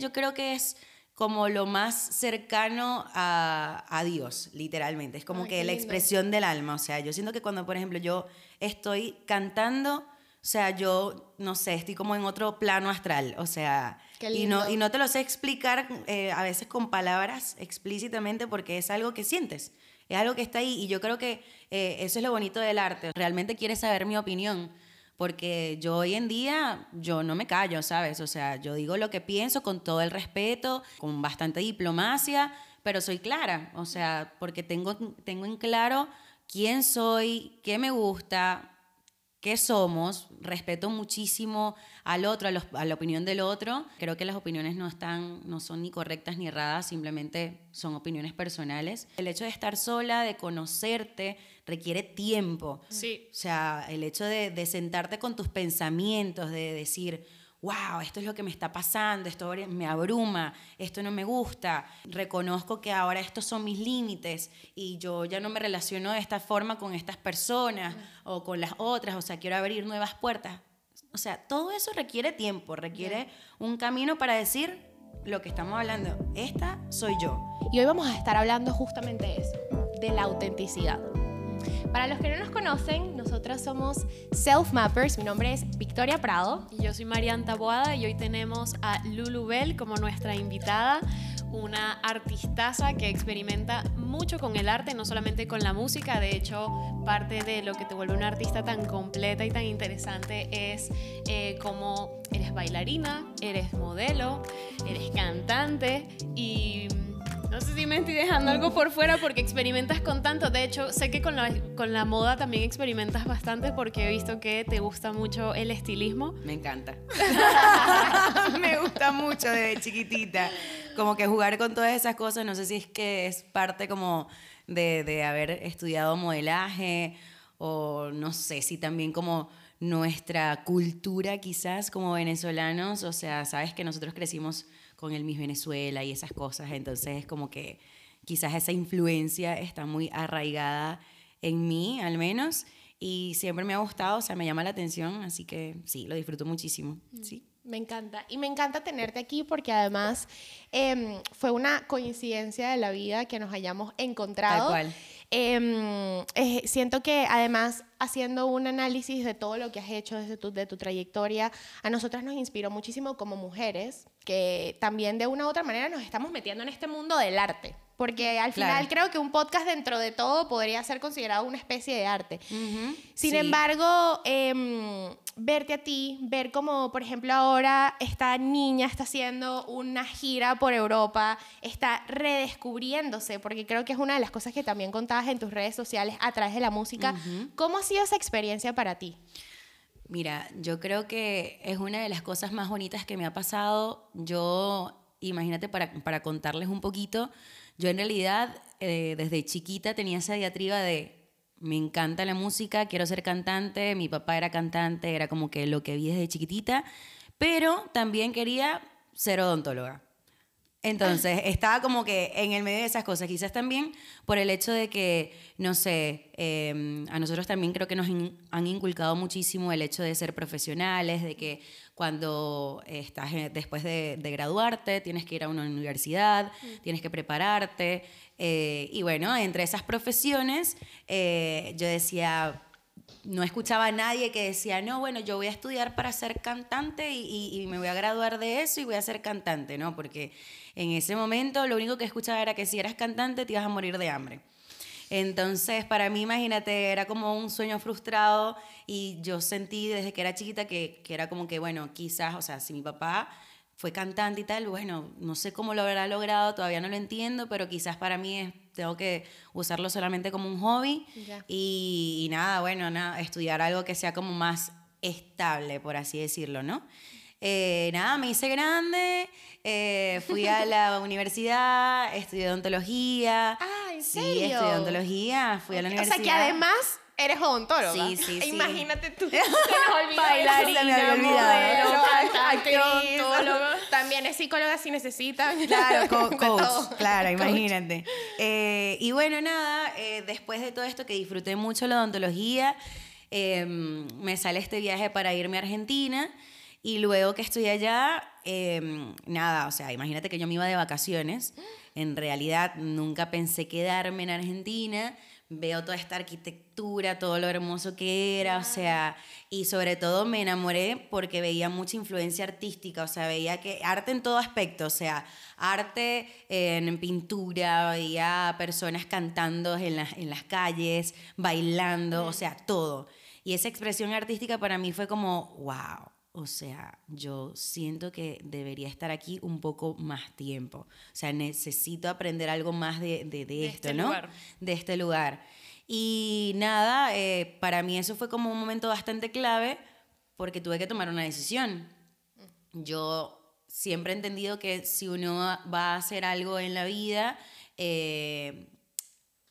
Yo creo que es como lo más cercano a, a Dios, literalmente. Es como Ay, que la expresión del alma. O sea, yo siento que cuando, por ejemplo, yo estoy cantando, o sea, yo, no sé, estoy como en otro plano astral. O sea, y no, y no te lo sé explicar eh, a veces con palabras explícitamente porque es algo que sientes. Es algo que está ahí y yo creo que eh, eso es lo bonito del arte. Realmente quieres saber mi opinión porque yo hoy en día, yo no me callo, ¿sabes? O sea, yo digo lo que pienso con todo el respeto, con bastante diplomacia, pero soy clara, o sea, porque tengo, tengo en claro quién soy, qué me gusta, qué somos, respeto muchísimo al otro, a, los- a la opinión del otro. Creo que las opiniones no están, no son ni correctas ni erradas, simplemente son opiniones personales. El hecho de estar sola, de conocerte, requiere tiempo. Sí. O sea, el hecho de, de sentarte con tus pensamientos, de decir, wow, esto es lo que me está pasando, esto me abruma, esto no me gusta, reconozco que ahora estos son mis límites y yo ya no me relaciono de esta forma con estas personas o con las otras, o sea, quiero abrir nuevas puertas. O sea, todo eso requiere tiempo, requiere un camino para decir lo que estamos hablando, esta soy yo. Y hoy vamos a estar hablando justamente de eso, de la autenticidad. Para los que no nos conocen, nosotros somos Self Mappers. Mi nombre es Victoria Prado. Y Yo soy Marian Taboada y hoy tenemos a Lulu Bell como nuestra invitada, una artistaza que experimenta mucho con el arte, no solamente con la música. De hecho, parte de lo que te vuelve una artista tan completa y tan interesante es eh, cómo eres bailarina, eres modelo, eres cantante y... No sé si me estoy dejando algo por fuera porque experimentas con tanto. De hecho, sé que con la, con la moda también experimentas bastante porque he visto que te gusta mucho el estilismo. Me encanta. me gusta mucho desde chiquitita. Como que jugar con todas esas cosas, no sé si es que es parte como de, de haber estudiado modelaje o no sé si también como nuestra cultura quizás como venezolanos, o sea, sabes que nosotros crecimos con el Miss Venezuela y esas cosas, entonces es como que quizás esa influencia está muy arraigada en mí al menos y siempre me ha gustado, o sea, me llama la atención, así que sí, lo disfruto muchísimo. Sí. Me encanta. Y me encanta tenerte aquí porque además em, fue una coincidencia de la vida que nos hayamos encontrado. Tal cual. Em, eh, siento que además haciendo un análisis de todo lo que has hecho desde tu, de tu trayectoria, a nosotras nos inspiró muchísimo como mujeres, que también de una u otra manera nos estamos metiendo en este mundo del arte. Porque al Claro. final creo que un podcast dentro de todo podría ser considerado una especie de arte. Sin Sí. embargo, em, verte a ti, ver como, por ejemplo, ahora esta niña está haciendo una gira por Europa, está redescubriéndose, porque creo que es una de las cosas que también contabas en tus redes sociales a través de la música. ¿Cómo ha sido esa experiencia para ti? Mira, yo creo que es una de las cosas más bonitas que me ha pasado. Yo, imagínate, para, para contarles un poquito, yo en realidad eh, desde chiquita tenía esa diatriba de me encanta la música, quiero ser cantante, mi papá era cantante, era como que lo que vi desde chiquitita, pero también quería ser odontóloga. Entonces, estaba como que en el medio de esas cosas, quizás también por el hecho de que, no sé, eh, a nosotros también creo que nos in- han inculcado muchísimo el hecho de ser profesionales, de que cuando estás eh, después de, de graduarte tienes que ir a una universidad, tienes que prepararte. eh, y bueno, entre esas profesiones, eh, yo decía, no escuchaba a nadie que decía, no, bueno, yo voy a estudiar para ser cantante y, me voy a graduar de eso y voy a ser cantante, ¿no? Porque en ese momento lo único que escuchaba era que si eras cantante te ibas a morir de hambre. Entonces, para mí, imagínate, era como un sueño frustrado y yo sentí desde que era chiquita que, que era como que, bueno, quizás, o sea, si mi papá fue cantante y tal, bueno, no sé cómo lo habrá logrado, todavía no lo entiendo, pero quizás para mí es, tengo que usarlo solamente como un hobby y, y nada, bueno, nada, estudiar algo que sea como más estable, por así decirlo, ¿no? Eh, nada, me hice grande, eh, fui a la universidad, estudié odontología. Ah, ¿en Sí, serio? estudié odontología, fui a la O universidad. sea que además eres odontóloga. Sí, sí, sí. Imagínate tú. Se nos olvidó Bailarina, modelo. También es psicóloga si necesitan. Claro, co- coach, claro, imagínate. Eh, y bueno, nada, eh, después de todo esto que disfruté mucho la odontología, eh, me sale este viaje para irme a Argentina Y luego que estoy allá, em, nada, o sea, imagínate que yo me iba de vacaciones. En realidad nunca pensé quedarme en Argentina. Veo toda esta arquitectura, todo lo hermoso que era, o sea, y sobre todo me enamoré porque veía mucha influencia artística, o sea, veía que arte en todo aspecto, o sea, arte en pintura, veía personas cantando en, las- en las calles, bailando, o sea, todo. Y esa expresión artística para mí fue como, wow, o sea, yo siento que debería estar aquí un poco más tiempo. O sea, necesito aprender algo más de, de- de esto, este ¿no? lugar. De este lugar. Y nada, eh, para mí eso fue como un momento bastante clave porque tuve que tomar una decisión. Yo siempre he entendido que si uno va a hacer algo en la vida, eh,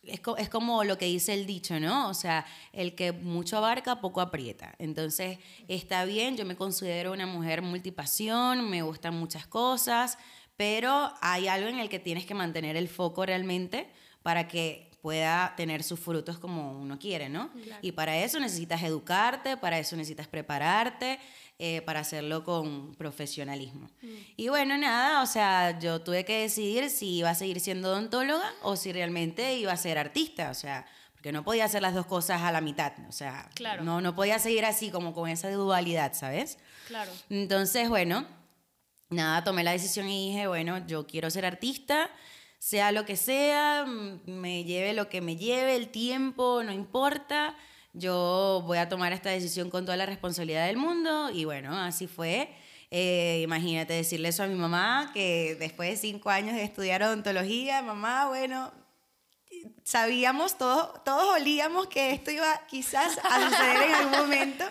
es, es como lo que dice el dicho, ¿no? O sea, el que mucho abarca, poco aprieta. Entonces, está bien, yo me considero una mujer multipasión, me gustan muchas cosas, pero hay algo en el que tienes que mantener el foco realmente para que pueda tener sus frutos como uno quiere, ¿no? Y para eso necesitas educarte, para eso necesitas prepararte, eh, para hacerlo con profesionalismo. Y bueno, nada, o sea, yo tuve que decidir si iba a seguir siendo odontóloga o si realmente iba a ser artista, o sea, porque no podía hacer las dos cosas a la mitad, o sea, Claro. no, no podía seguir así como con esa dualidad, ¿sabes? Claro. Entonces, bueno, nada, tomé la decisión y dije, bueno, yo quiero ser artista, sea lo que sea, mm, me lleve lo que me lleve, el tiempo, no importa. Yo voy a tomar esta decisión con toda la responsabilidad del mundo y bueno, así fue. Eh, imagínate decirle eso a mi mamá, que después de cinco años de estudiar odontología, mamá, bueno, sabíamos, todos, todos olíamos que esto iba quizás a suceder en algún momento,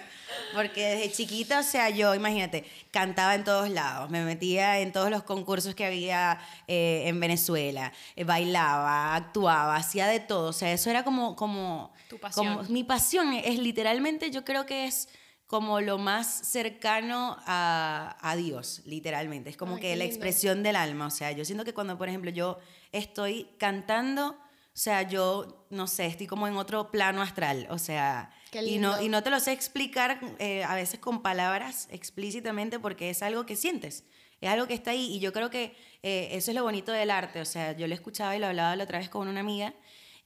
porque desde chiquita, o sea, yo, imagínate, cantaba en todos lados, me metía en todos los concursos que había eh, en Venezuela, eh, bailaba, actuaba, hacía de todo, o sea, eso era como, como, Tu pasión. como mi pasión, es literalmente, yo creo que es como lo más cercano a, a Dios, literalmente. Es como Ay, que la expresión del alma. O sea, yo siento que cuando, por ejemplo, yo estoy cantando, o sea, yo, no sé, estoy como en otro plano astral. O sea, y no, y no te lo sé explicar eh, a veces con palabras explícitamente porque es algo que sientes. Es algo que está ahí. Y yo creo que eh, eso es lo bonito del arte. O sea, yo lo escuchaba y lo hablaba la otra vez con una amiga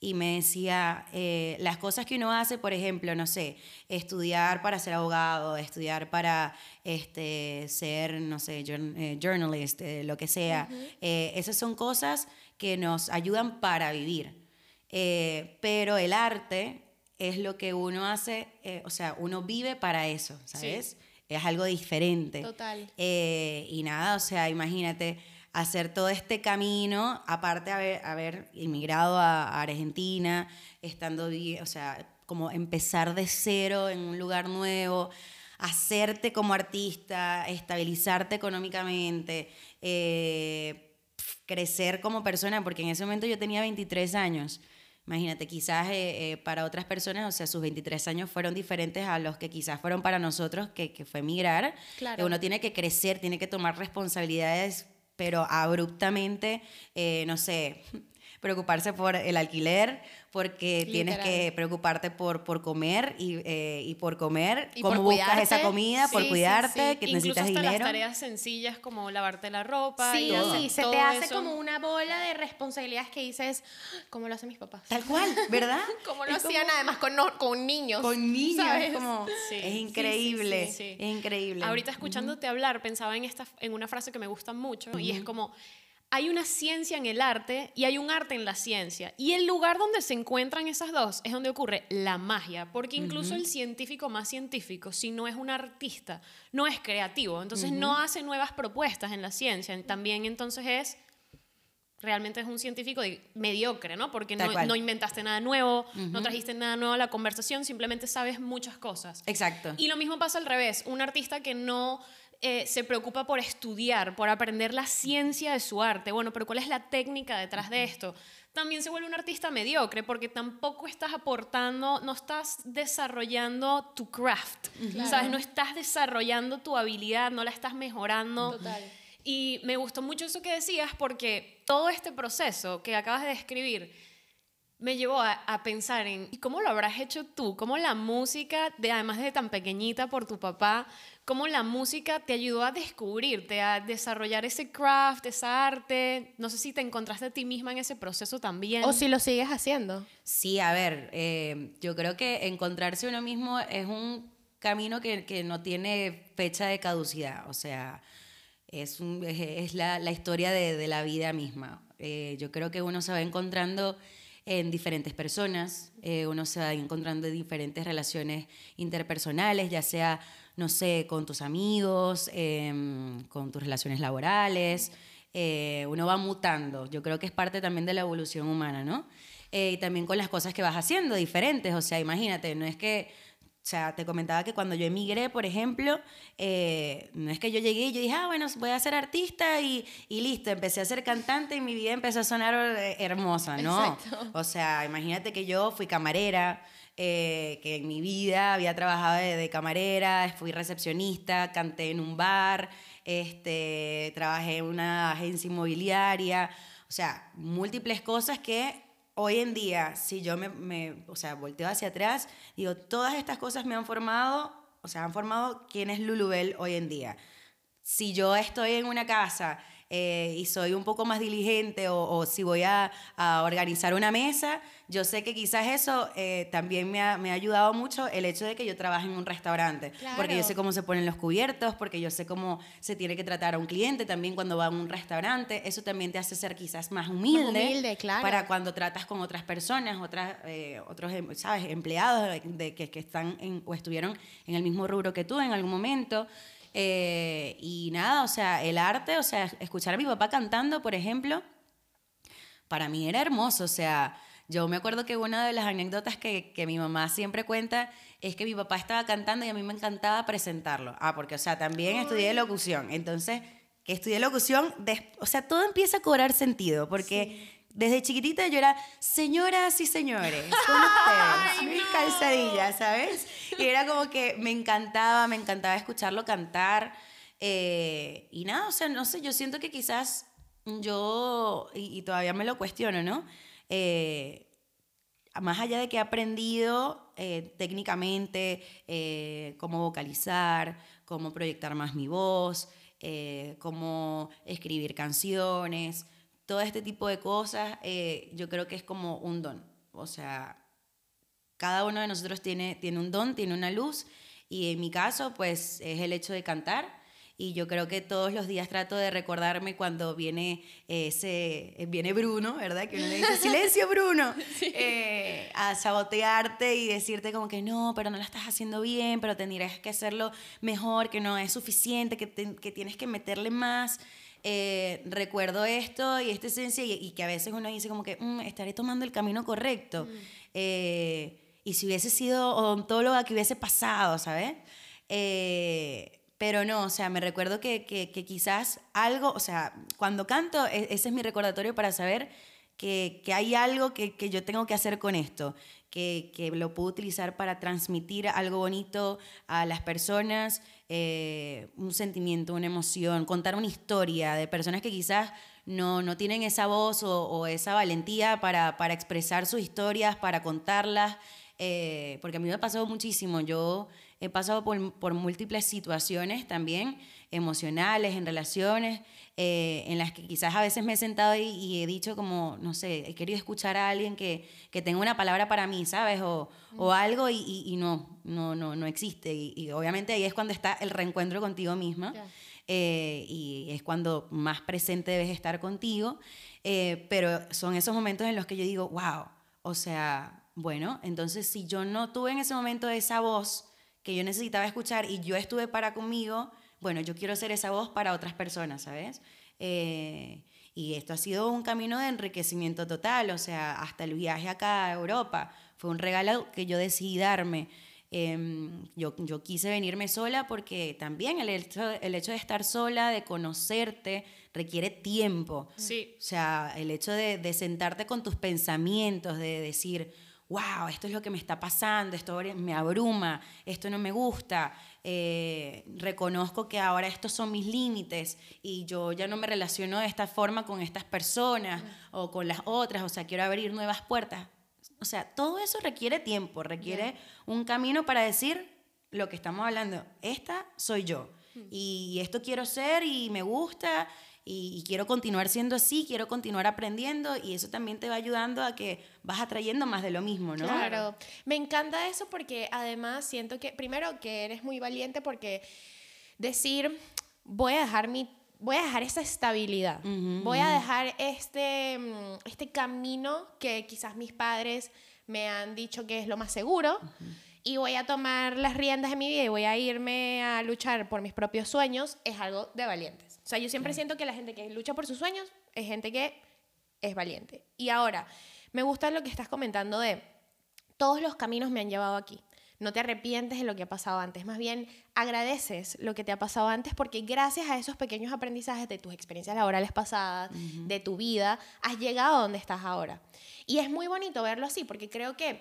y me decía, eh, las cosas que uno hace, por ejemplo, no sé, estudiar para ser abogado, estudiar para este, ser, no sé, eh, journalist, eh, lo que sea, esas son cosas que nos ayudan para vivir. Eh, pero el arte es lo que uno hace, eh, o sea, uno vive para eso, ¿sabes? Es algo diferente. Total. Eh, y nada, o sea, imagínate hacer todo este camino, aparte de haber, haber inmigrado a, a Argentina, estando, o sea, como empezar de cero en un lugar nuevo, hacerte como artista, estabilizarte económicamente, eh, crecer como persona, porque en ese momento yo tenía 23 años. Imagínate, quizás eh, eh, para otras personas, o sea, sus 23 años fueron diferentes a los que quizás fueron para nosotros, que, que fue emigrar. Claro. Eh, Uno tiene que crecer, tiene que tomar responsabilidades, pero abruptamente, eh, no sé, preocuparse por el alquiler, porque tienes que preocuparte por, por comer y, eh, y por comer, Y cómo por buscas esa comida, por Sí, cuidarte, sí. que Incluso necesitas hasta dinero. las tareas sencillas como lavarte la ropa y Sí, hacer se todo te hace eso. como una bola de responsabilidades que dices, como lo hacen mis papás. Tal cual, ¿verdad? Como lo Es hacían además con, no- con niños. con niños, es como, es increíble, es increíble. Ahorita escuchándote hablar, pensaba en, esta, en una frase que me gusta mucho y es como, hay una ciencia en el arte y hay un arte en la ciencia. Y el lugar donde se encuentran esas dos es donde ocurre la magia, porque incluso el científico más científico, si no es un artista, no es creativo, entonces no hace nuevas propuestas en la ciencia, también entonces es realmente es un científico mediocre, ¿no? Porque no, no inventaste nada nuevo, no trajiste nada nuevo a la conversación, simplemente sabes muchas cosas. Exacto. Y lo mismo pasa al revés, un artista que no eh, se preocupa por estudiar, por aprender la ciencia de su arte, bueno, pero ¿cuál es la técnica detrás de esto? También se vuelve un artista mediocre porque tampoco estás aportando, no estás desarrollando tu craft, ¿sabes? No estás desarrollando tu habilidad, no la estás mejorando. Total. Y me gustó mucho eso que decías porque todo este proceso que acabas de describir me llevó a, a pensar en ¿y cómo lo habrás hecho tú, cómo la música, de, además de tan pequeñita por tu papá, cómo la música te ayudó a descubrirte, a desarrollar ese craft, esa arte. No sé si te encontraste a ti misma en ese proceso también. O si lo sigues haciendo. Sí, a ver, eh, yo creo que encontrarse uno mismo es un camino que, que no tiene fecha de caducidad, o sea, es, un- es- es la, la historia de, de la vida misma. Eh, yo creo que uno se va encontrando en diferentes personas, eh, uno se va encontrando en diferentes relaciones interpersonales, ya sea, no sé, con tus amigos, em, con tus relaciones laborales, eh, uno va mutando. Yo creo que es parte también de la evolución humana, ¿no? Eh, y también con las cosas que vas haciendo diferentes, o sea, imagínate, no es que, o sea, te comentaba que cuando yo emigré, por ejemplo, eh, no es que yo llegué y yo dije, ah, bueno, voy a ser artista y, y listo, empecé a ser cantante y mi vida empezó a sonar hermosa, ¿no? Exacto. O sea, imagínate que yo fui camarera, eh, que en mi vida había trabajado de, camarera, fui recepcionista, canté en un bar, este, trabajé en una agencia inmobiliaria, o sea, múltiples cosas que hoy en día, si yo me, me, o sea, volteo hacia atrás, digo, todas estas cosas me han formado, o sea, han formado quién es Lulubel hoy en día. Si yo estoy en una casa eh, y soy un poco más diligente o, o si voy a, a organizar una mesa, yo sé que quizás eso eh, también me ha, me ha ayudado mucho el hecho de que yo trabaje en un restaurante, porque yo Claro. sé cómo se ponen los cubiertos, porque yo sé cómo se tiene que tratar a un cliente también cuando va a un restaurante, eso también te hace ser quizás más humilde, humilde, claro. para cuando tratas con otras personas, otras, eh, otros, em- ¿sabes? Empleados de, de que, que están en- o estuvieron en el mismo rubro que tú en algún momento. Eh, y nada, o sea, el arte, o sea, escuchar a mi papá cantando, por ejemplo, para mí era hermoso. O sea, yo me acuerdo que una de las anécdotas que, que mi mamá siempre cuenta es que mi papá estaba cantando y a mí me encantaba presentarlo. Ah, porque, o sea, también estudié locución. Entonces, que estudié locución, o sea, todo empieza a cobrar sentido, porque... Desde chiquitita yo era, señoras y señores, con ustedes, mis calzadillas, ¿sabes? Y era como que me encantaba, me encantaba escucharlo cantar. eh, y nada, o sea, no sé, yo siento que quizás yo, y, y todavía me lo cuestiono, ¿no? Eh, más allá de que he aprendido eh, técnicamente cómo vocalizar, cómo proyectar más mi voz, cómo escribir canciones, todo este tipo de cosas, eh, yo creo que es como un don. O sea, cada uno de nosotros tiene, tiene un don, tiene una luz, y en mi caso, pues es el hecho de cantar. Y yo creo que todos los días trato de recordarme cuando viene ese, viene Bruno, ¿verdad? Que uno le dice, silencio Bruno, Eh, a sabotearte y decirte como que no, pero no lo estás haciendo bien, pero tendrías que hacerlo mejor, que no es suficiente, que, te- que tienes que meterle más. Eh, recuerdo esto y esta esencia y, y que a veces uno dice como que "Mm, estaré tomando el camino correcto. Eh, y si hubiese sido odontóloga, ¿qué hubiese pasado, sabes? Eh, pero no, o sea, me recuerdo que, que, que quizás algo, o sea, cuando canto, e- ese es mi recordatorio para saber que, que hay algo que, que yo tengo que hacer con esto, que, que lo puedo utilizar para transmitir algo bonito a las personas, eh, un sentimiento, una emoción, contar una historia de personas que quizás no, no tienen esa voz o, o esa valentía para, para expresar sus historias, para contarlas, eh, porque a mí me ha pasado muchísimo. Yo he pasado por, por múltiples situaciones también emocionales, en relaciones, eh, en las que quizás a veces me he sentado y, y he dicho como, no sé, he querido escuchar a alguien que, que tenga una palabra para mí, ¿sabes? O, o algo y, y- y no, no, no, no existe. Y, obviamente ahí es cuando está el reencuentro contigo misma. Eh, y es cuando más presente debes estar contigo. eh, pero son esos momentos en los que yo digo, wow, o sea, bueno, entonces si yo no tuve en ese momento esa voz que yo necesitaba escuchar y yo estuve para conmigo, bueno, yo quiero ser esa voz para otras personas, ¿sabes? Eh, y esto ha sido un camino de enriquecimiento total, o sea, hasta el viaje acá a Europa fue un regalo que yo decidí darme. Em, yo, yo quise venirme sola porque también el hecho, el hecho de estar sola, de conocerte, requiere tiempo. Sí. O sea, el hecho de, de sentarte con tus pensamientos, de decir, wow, esto es lo que me está pasando, esto me abruma, esto no me gusta, eh, reconozco que ahora estos son mis límites y yo ya no me relaciono de esta forma con estas personas o con las otras, o sea, quiero abrir nuevas puertas. O sea, todo eso requiere tiempo, requiere un camino para decir, lo que estamos hablando, esta soy yo. Y esto quiero ser y me gusta y, y quiero continuar siendo así, quiero continuar aprendiendo y eso también te va ayudando a que vas atrayendo más de lo mismo, ¿no? Claro, me encanta eso porque además siento que, primero, que eres muy valiente porque decir, voy a dejar mi voy a dejar esa estabilidad, voy a dejar este, mm, este camino que quizás mis padres me han dicho que es lo más seguro y voy a tomar las riendas de mi vida y voy a irme a luchar por mis propios sueños, es algo de valientes. O sea, yo siempre siento que la gente que lucha por sus sueños es gente que es valiente. Y ahora, me gusta lo que estás comentando de todos los caminos me han llevado aquí. No te arrepientes de lo que ha pasado antes, más bien agradeces lo que te ha pasado antes porque gracias a esos pequeños aprendizajes de tus experiencias laborales pasadas, de tu vida, has llegado a donde estás ahora. Y es muy bonito verlo así porque creo que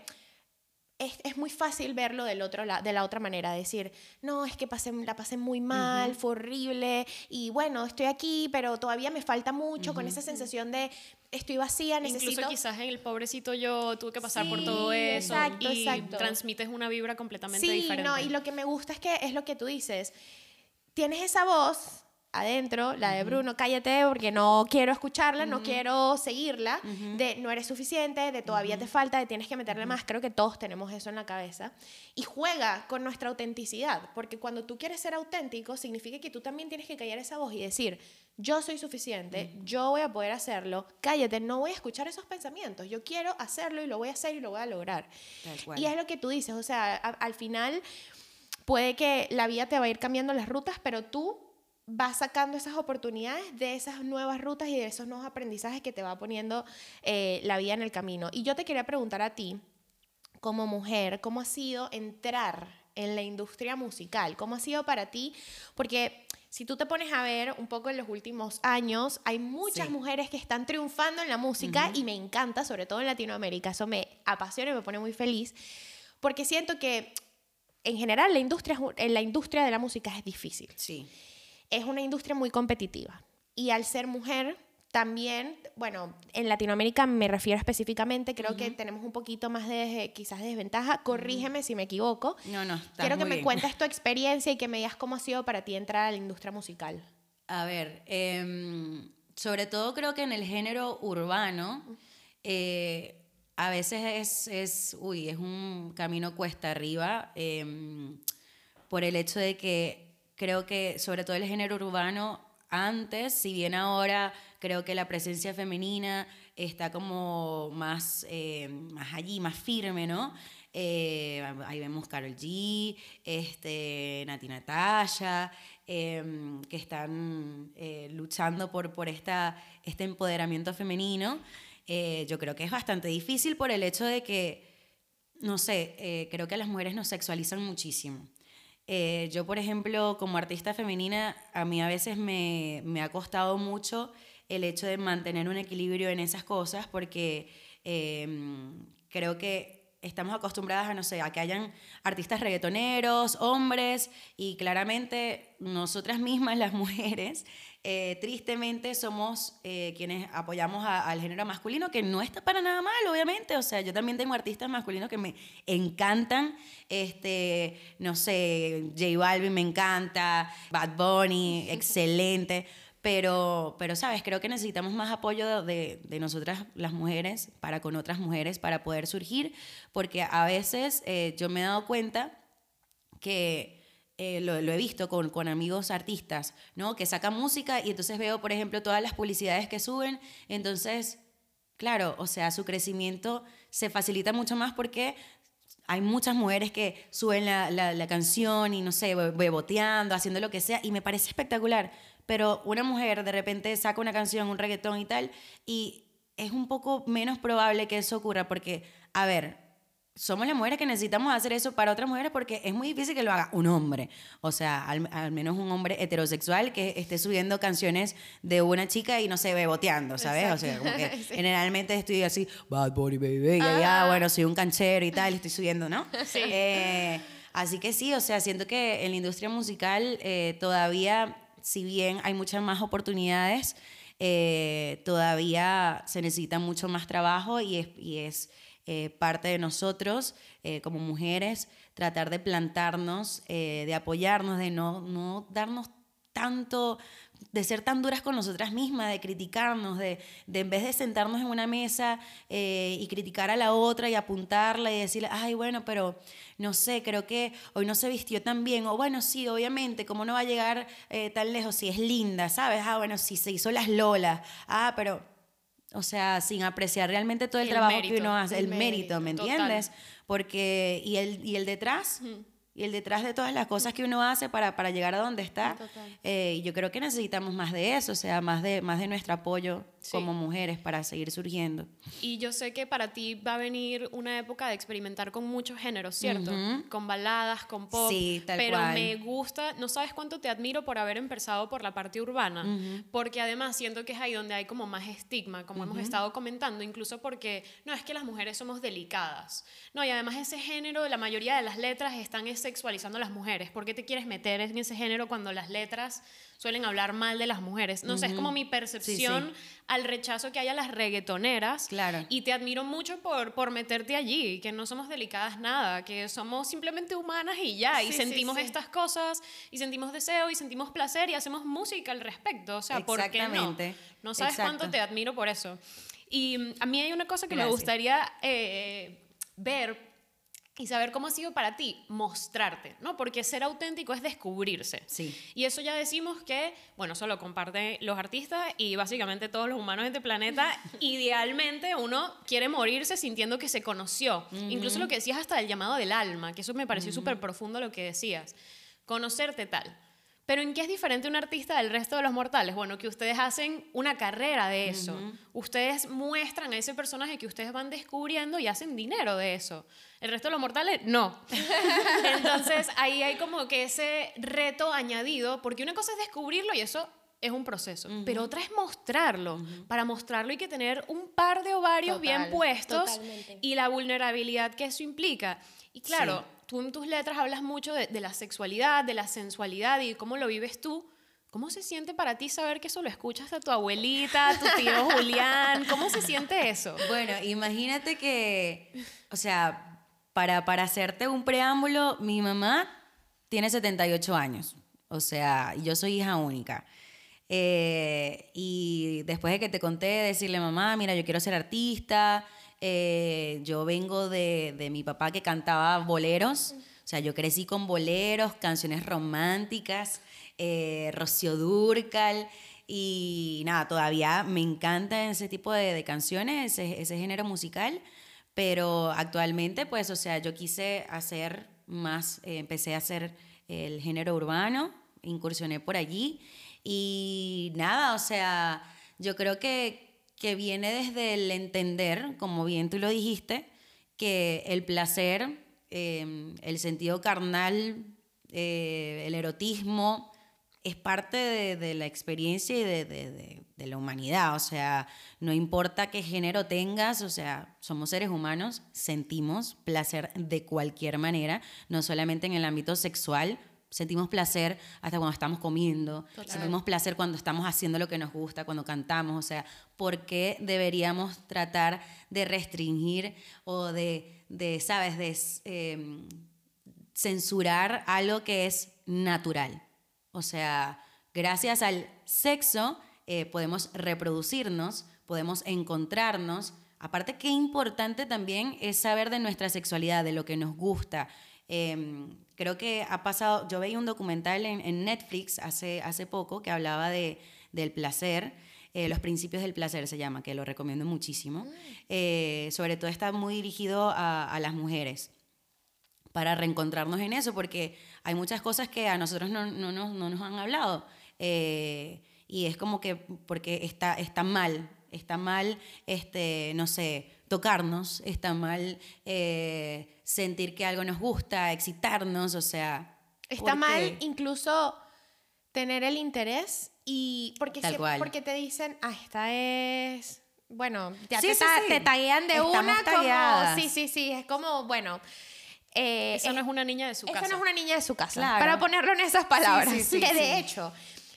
es, es, muy fácil verlo del otro la, de la otra manera, decir, no, es que pasé, la pasé muy mal, fue horrible, y bueno, estoy aquí, pero todavía me falta mucho, con esa sensación de estoy vacía, necesito... Incluso quizás en el pobrecito yo tuve que pasar sí, por todo eso exacto, y exacto. transmites una vibra completamente sí, diferente. no, y lo que me gusta es que es lo que tú dices, tienes esa voz adentro, la de Bruno, cállate porque no quiero escucharla, no quiero seguirla, de no eres suficiente, de todavía te falta, de tienes que meterle más, creo que todos tenemos eso en la cabeza, y juega con nuestra autenticidad, porque cuando tú quieres ser auténtico, significa que tú también tienes que callar esa voz y decir, yo soy suficiente, yo voy a poder hacerlo, cállate, no voy a escuchar esos pensamientos, yo quiero hacerlo y lo voy a hacer y lo voy a lograr. Y es lo que tú dices, o sea, a, al final puede que la vida te va a ir cambiando las rutas, pero tú vas sacando esas oportunidades de esas nuevas rutas y de esos nuevos aprendizajes que te va poniendo eh, la vida en el camino. Y yo te quería preguntar a ti, como mujer, ¿cómo ha sido entrar en la industria musical? ¿Cómo ha sido para ti? Porque si tú te pones a ver un poco en los últimos años, hay muchas sí. mujeres que están triunfando en la música uh -huh. y me encanta, sobre todo en Latinoamérica. Eso me apasiona y me pone muy feliz, porque siento que en general la industria, en la industria de la música es difícil. Sí es una industria muy competitiva. Y al ser mujer, también, bueno, en Latinoamérica me refiero específicamente, creo uh -huh. que tenemos un poquito más de quizás de desventaja. Corrígeme uh -huh. si me equivoco. No, no. Quiero que me bien. cuentes tu experiencia y que me digas cómo ha sido para ti entrar a la industria musical. A ver, eh, sobre todo creo que en el género urbano, eh, a veces es, es, uy, es un camino cuesta arriba eh, por el hecho de que creo que sobre todo el género urbano, antes, si bien ahora creo que la presencia femenina está como más, eh, más allí, más firme, ¿no? Eh, ahí vemos Carol G, este, Nati Natalia, eh, que están eh, luchando por, por esta, este empoderamiento femenino. Eh, yo creo que es bastante difícil por el hecho de que, no sé, creo que las mujeres nos sexualizan muchísimo. Eh, yo, por ejemplo, como artista femenina, a mí a veces me, me, ha costado mucho el hecho de mantener un equilibrio en esas cosas porque eh, creo que estamos acostumbradas a, no sé, a que hayan artistas reggaetoneros, hombres, y claramente nosotras mismas, las mujeres, eh, tristemente somos eh, quienes apoyamos a, al género masculino, que no está para nada mal, obviamente. O sea, yo también tengo artistas masculinos que me encantan. Este, no sé, J Balvin me encanta, Bad Bunny, excelente. Pero, pero, ¿sabes? Creo que necesitamos más apoyo de, de, nosotras las mujeres para con otras mujeres para poder surgir, porque a veces eh, yo me he dado cuenta que eh, lo, he visto con, con, amigos artistas, ¿no? Que sacan música y entonces veo, por ejemplo, todas las publicidades que suben, entonces, claro, o sea, su crecimiento se facilita mucho más porque hay muchas mujeres que suben la, la, la canción y, no sé, beboteando, haciendo lo que sea, y me parece espectacular pero una mujer de repente saca una canción, un reggaetón y tal, y es un poco menos probable que eso ocurra porque, a ver, somos las mujeres que necesitamos hacer eso para otras mujeres porque es muy difícil que lo haga un hombre. O sea, al, al menos un hombre heterosexual que esté subiendo canciones de una chica y no se ve boteando, ¿sabes? Exacto. O sea, como que sí. generalmente estoy así, Bad Bunny, baby, y ya, bueno, soy un canchero y tal, y estoy subiendo, ¿no? Sí. Eh, así que sí, o sea, siento que en la industria musical eh, todavía si bien hay muchas más oportunidades, eh, todavía se necesita mucho más trabajo y es, y es eh, parte de nosotros eh, como mujeres, tratar de plantarnos, eh, de apoyarnos, de no, no darnos tanto, de ser tan duras con nosotras mismas, de criticarnos, de, de en vez de sentarnos en una mesa y criticar a la otra y apuntarla y decirle, ay, bueno, pero no sé, creo que hoy no se vistió tan bien, o bueno, sí, obviamente, ¿cómo no va a llegar tan lejos si es linda, ¿sabes? Ah, bueno, sí, se hizo las lolas, ah, pero, o sea, sin apreciar realmente todo el, El trabajo que uno hace, el, el mérito, ¿me Total. entiendes? Porque, y el, y el detrás, y el detrás de todas las cosas que uno hace para, para llegar a donde está, eh, yo creo que necesitamos más de eso, o sea, más de, más de nuestro apoyo Sí. como mujeres para seguir surgiendo. Y yo sé que para ti va a venir una época de experimentar con muchos géneros, ¿cierto? Ujú. Con baladas, con pop. Sí, tal pero cual. me gusta, no sabes cuánto te admiro por haber empezado por la parte urbana, porque además siento que es ahí donde hay como más estigma, como hemos estado comentando, incluso porque no es que las mujeres somos delicadas. No, y además ese género, la mayoría de las letras están es sexualizando a las mujeres. ¿Por qué te quieres meter en ese género cuando las letras suelen hablar mal de las mujeres? No sé, es como mi percepción al rechazo que hay a las reggaetoneras. Claro. Y te admiro mucho por, por meterte allí, que no somos delicadas nada, que somos simplemente humanas y ya, y Sí, sí, sentimos sí. estas cosas, y sentimos deseo, y sentimos placer, y hacemos música al respecto. O sea, ¿por qué no? Exactamente. No sabes Exacto. cuánto te admiro por eso. Y a mí hay una cosa que me Gracias. gustaría eh, ver y saber cómo ha sido para ti mostrarte, ¿no? Porque ser auténtico es descubrirse. Sí. Y eso ya decimos que, bueno, eso lo comparten los artistas y básicamente todos los humanos de este planeta. Idealmente uno quiere morirse sintiendo que se conoció. Incluso lo que decías hasta el llamado del alma, que eso me pareció súper profundo lo que decías. Conocerte tal. Pero ¿en qué es diferente un artista del resto de los mortales? Bueno, que ustedes hacen una carrera de eso. Ustedes muestran a ese personaje que ustedes van descubriendo y hacen dinero de eso. El resto de los mortales, no. Entonces ahí hay como que ese reto añadido, porque una cosa es descubrirlo y eso es un proceso, pero otra es mostrarlo. Para mostrarlo hay que tener un par de ovarios Total, bien puestos totalmente. y la vulnerabilidad que eso implica. Y claro, Sí. tú en tus letras hablas mucho de, de la sexualidad, de la sensualidad y cómo lo vives tú. ¿Cómo se siente para ti saber que eso lo escuchas a tu abuelita, a tu tío Julián? ¿Cómo se siente eso? Bueno, imagínate que, o sea, para, para hacerte un preámbulo, mi mamá tiene 78 años, o sea, yo soy hija única. Eh, y después de que te conté, decirle, mamá, mira, yo quiero ser artista, eh, yo vengo de, de mi papá que cantaba boleros, o sea, yo crecí con boleros, canciones románticas, eh, Rocío Dúrcal, y nada, todavía me encanta ese tipo de, de canciones, ese, ese género musical, pero actualmente, pues, o sea, yo quise hacer más, eh, empecé a hacer el género urbano, incursioné por allí, y nada, o sea, yo creo que, que viene desde el entender, como bien tú lo dijiste, que el placer, eh, el sentido carnal, eh, el erotismo, es parte de, la experiencia y de- de la humanidad. O sea, no importa qué género tengas, o sea, somos seres humanos, sentimos placer de cualquier manera, no solamente en el ámbito sexual. Sentimos placer hasta cuando estamos comiendo, sentimos placer cuando estamos haciendo lo que nos gusta, cuando cantamos, o sea, ¿por qué deberíamos tratar de restringir o de, de sabes, de eh, censurar algo que es natural. O sea, gracias al sexo eh, podemos reproducirnos, podemos encontrarnos. Aparte, qué importante también es saber de nuestra sexualidad, de lo que nos gusta. Eh, creo que ha pasado, yo veía un documental en, en Netflix hace, hace poco que hablaba de, del placer. eh, Los principios del placer se llama, que lo recomiendo muchísimo. Eh, sobre todo está muy dirigido a, a las mujeres para reencontrarnos en eso, porque hay muchas cosas que a nosotros no, no, nos- no nos han hablado. Eh, y es como que, porque está, está mal, está mal, este, no sé, tocarnos, está mal eh, sentir que algo nos gusta, excitarnos, o sea... Está ¿por mal qué? incluso tener el interés y porque, Tal cual. porque te dicen, ah, esta es, bueno, ya Sí, te, sí, ta- sí. te taguean de Estamos una tagueadas. como, sí, sí, sí, es como, bueno, eh, Esa no es una niña de su esa casa. no es una niña de su casa, Claro. para ponerlo en esas palabras. sí, sí, que sí. de hecho,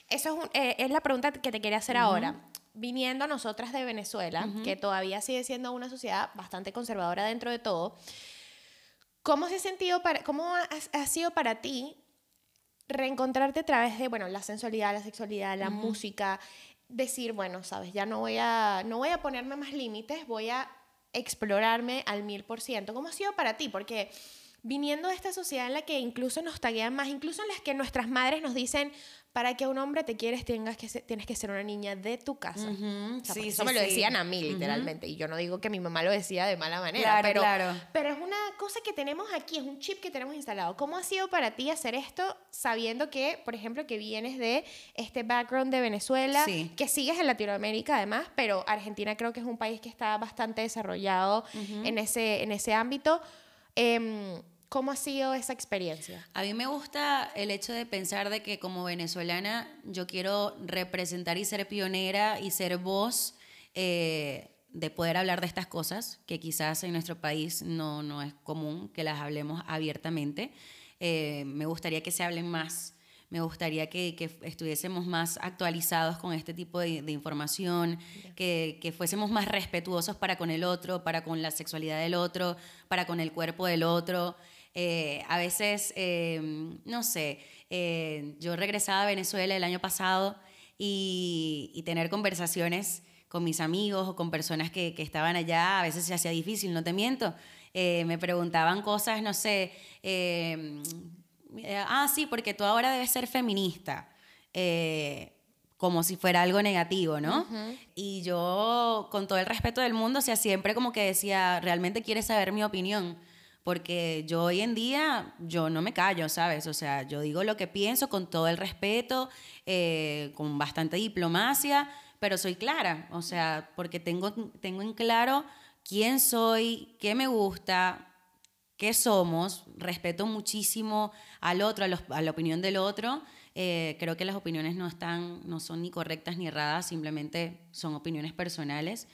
eso es, un- eh, es la pregunta que te quería hacer ahora. Viniendo nosotras de Venezuela, que todavía sigue siendo una sociedad bastante conservadora dentro de todo, ¿cómo, se ha, sentido para, cómo ha, ha sido para ti reencontrarte a través de, bueno, la sensualidad, la sexualidad, la música, decir, bueno, sabes, ya no voy a, no voy a ponerme más límites, voy a explorarme al mil por ciento. ¿Cómo ha sido para ti? Porque viniendo de esta sociedad en la que incluso nos taguean más, incluso en las que nuestras madres nos dicen, para que un hombre te quieres tengas que ser, tienes que ser una niña de tu casa. sí, eso me lo decían a mí literalmente y yo no digo que mi mamá lo decía de mala manera, pero, pero es una cosa que tenemos aquí, es un chip que tenemos instalado. ¿Cómo ha sido para ti hacer esto sabiendo que, por ejemplo, que vienes de este background de Venezuela, que sigues en Latinoamérica además, pero Argentina creo que es un país que está bastante desarrollado en, ese, en ese ámbito? Eh, ¿Cómo ha sido esa experiencia? A mí me gusta el hecho de pensar de que como venezolana yo quiero representar y ser pionera y ser voz eh, de poder hablar de estas cosas que quizás en nuestro país no, no es común que las hablemos abiertamente. Eh, me gustaría que se hablen más me gustaría que, que, estuviésemos más actualizados con este tipo de, de información, que, que, fuésemos más respetuosos para con el otro, para con la sexualidad del otro, para con el cuerpo del otro. Eh, a veces, eh, no sé, eh, yo regresaba a Venezuela el año pasado y, y, tener conversaciones con mis amigos o con personas que, que estaban allá, a veces se hacía difícil, no te miento. me preguntaban cosas, no sé, ah, sí, porque tú ahora debes ser feminista como si fuera algo negativo, ¿no? Y yo, con todo el respeto del mundo, o sea, siempre como que decía, realmente quieres saber mi opinión porque yo hoy en día, yo no me callo, ¿sabes? O sea, yo digo lo que pienso con todo el respeto, eh, con bastante diplomacia, pero soy clara, o sea, porque tengo, tengo en claro quién soy, qué me gusta, qué somos, respeto muchísimo al otro, a, la opinión del otro. Eh, creo que las opiniones no, están, no son ni correctas ni erradas, simplemente son opiniones personales.